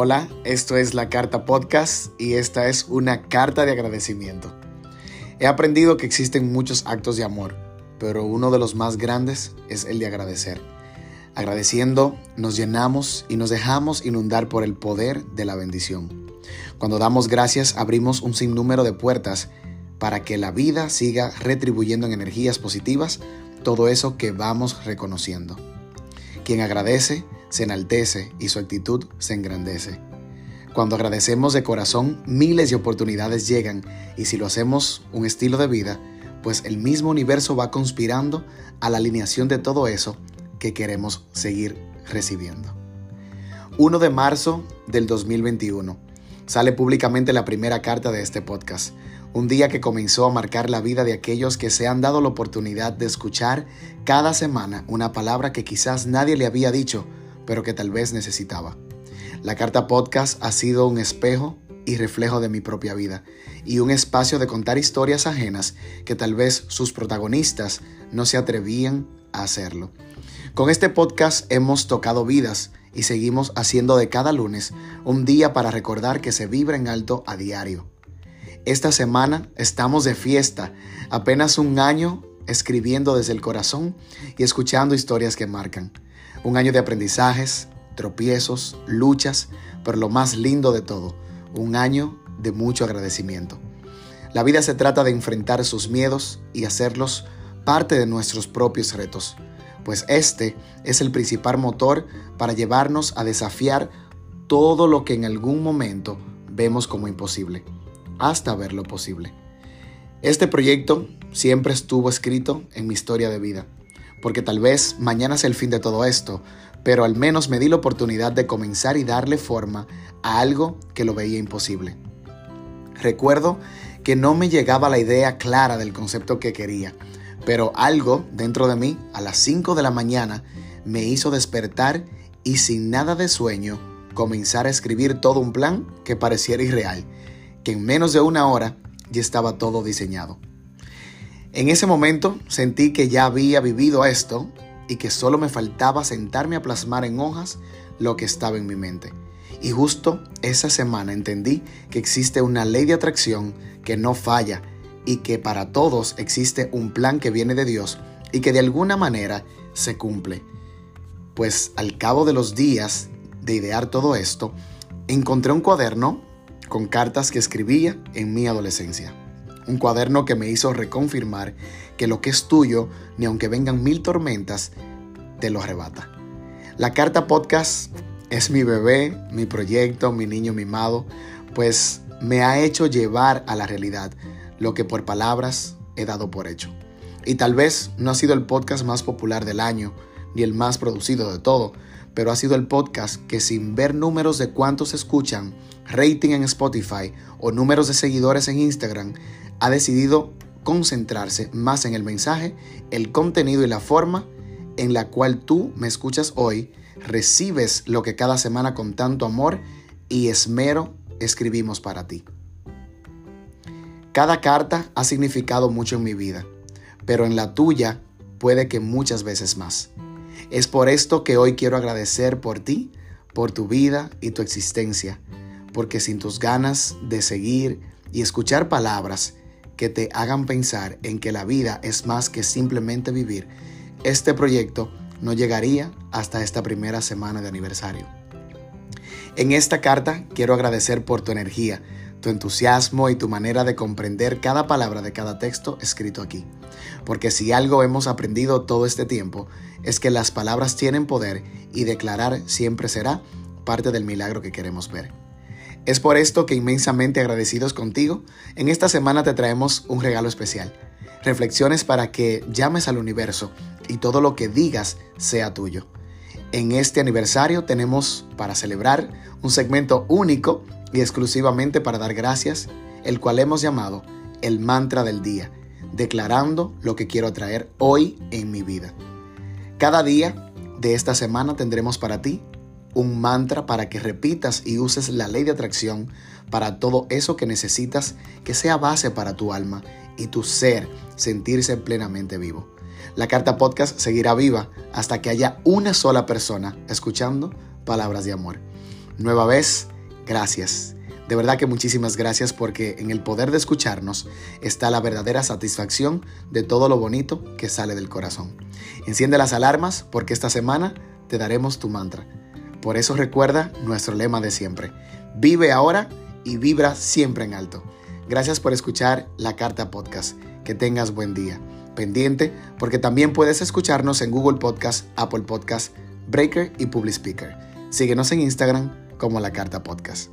Hola, esto es la Carta Podcast y esta es una carta de agradecimiento. He aprendido que existen muchos actos de amor, pero uno de los más grandes es el de agradecer. Agradeciendo nos llenamos y nos dejamos inundar por el poder de la bendición. Cuando damos gracias abrimos un sinnúmero de puertas para que la vida siga retribuyendo en energías positivas todo eso que vamos reconociendo. Quien agradece, se enaltece y su actitud se engrandece. Cuando agradecemos de corazón, miles de oportunidades llegan y si lo hacemos un estilo de vida, pues el mismo universo va conspirando a la alineación de todo eso que queremos seguir recibiendo. 1 de marzo del 2021. Sale públicamente la primera carta de este podcast, un día que comenzó a marcar la vida de aquellos que se han dado la oportunidad de escuchar cada semana una palabra que quizás nadie le había dicho, pero que tal vez necesitaba. La carta podcast ha sido un espejo y reflejo de mi propia vida y un espacio de contar historias ajenas que tal vez sus protagonistas no se atrevían a hacerlo. Con este podcast hemos tocado vidas y seguimos haciendo de cada lunes un día para recordar que se vibra en alto a diario. Esta semana estamos de fiesta, apenas un año escribiendo desde el corazón y escuchando historias que marcan. Un año de aprendizajes, tropiezos, luchas, pero lo más lindo de todo, un año de mucho agradecimiento. La vida se trata de enfrentar sus miedos y hacerlos parte de nuestros propios retos, pues este es el principal motor para llevarnos a desafiar todo lo que en algún momento vemos como imposible, hasta verlo posible. Este proyecto siempre estuvo escrito en mi historia de vida porque tal vez mañana sea el fin de todo esto, pero al menos me di la oportunidad de comenzar y darle forma a algo que lo veía imposible. Recuerdo que no me llegaba la idea clara del concepto que quería, pero algo dentro de mí a las 5 de la mañana me hizo despertar y sin nada de sueño comenzar a escribir todo un plan que pareciera irreal, que en menos de una hora ya estaba todo diseñado. En ese momento sentí que ya había vivido esto y que solo me faltaba sentarme a plasmar en hojas lo que estaba en mi mente. Y justo esa semana entendí que existe una ley de atracción que no falla y que para todos existe un plan que viene de Dios y que de alguna manera se cumple. Pues al cabo de los días de idear todo esto, encontré un cuaderno con cartas que escribía en mi adolescencia un cuaderno que me hizo reconfirmar que lo que es tuyo, ni aunque vengan mil tormentas, te lo arrebata. La carta podcast es mi bebé, mi proyecto, mi niño mimado, pues me ha hecho llevar a la realidad lo que por palabras he dado por hecho. Y tal vez no ha sido el podcast más popular del año, ni el más producido de todo, pero ha sido el podcast que sin ver números de cuántos escuchan, rating en Spotify o números de seguidores en Instagram, ha decidido concentrarse más en el mensaje, el contenido y la forma en la cual tú me escuchas hoy, recibes lo que cada semana con tanto amor y esmero escribimos para ti. Cada carta ha significado mucho en mi vida, pero en la tuya puede que muchas veces más. Es por esto que hoy quiero agradecer por ti, por tu vida y tu existencia, porque sin tus ganas de seguir y escuchar palabras que te hagan pensar en que la vida es más que simplemente vivir, este proyecto no llegaría hasta esta primera semana de aniversario. En esta carta quiero agradecer por tu energía, tu entusiasmo y tu manera de comprender cada palabra de cada texto escrito aquí. Porque si algo hemos aprendido todo este tiempo es que las palabras tienen poder y declarar siempre será parte del milagro que queremos ver. Es por esto que inmensamente agradecidos contigo, en esta semana te traemos un regalo especial. Reflexiones para que llames al universo y todo lo que digas sea tuyo. En este aniversario tenemos para celebrar un segmento único y exclusivamente para dar gracias, el cual hemos llamado el mantra del día, declarando lo que quiero traer hoy en mi vida. Cada día de esta semana tendremos para ti un mantra para que repitas y uses la ley de atracción para todo eso que necesitas que sea base para tu alma y tu ser sentirse plenamente vivo. La carta podcast seguirá viva hasta que haya una sola persona escuchando palabras de amor. Nueva vez, gracias. De verdad que muchísimas gracias porque en el poder de escucharnos está la verdadera satisfacción de todo lo bonito que sale del corazón. Enciende las alarmas porque esta semana te daremos tu mantra. Por eso recuerda nuestro lema de siempre. Vive ahora y vibra siempre en alto. Gracias por escuchar la Carta Podcast. Que tengas buen día. Pendiente porque también puedes escucharnos en Google Podcast, Apple Podcast, Breaker y Public Speaker. Síguenos en Instagram como la Carta Podcast.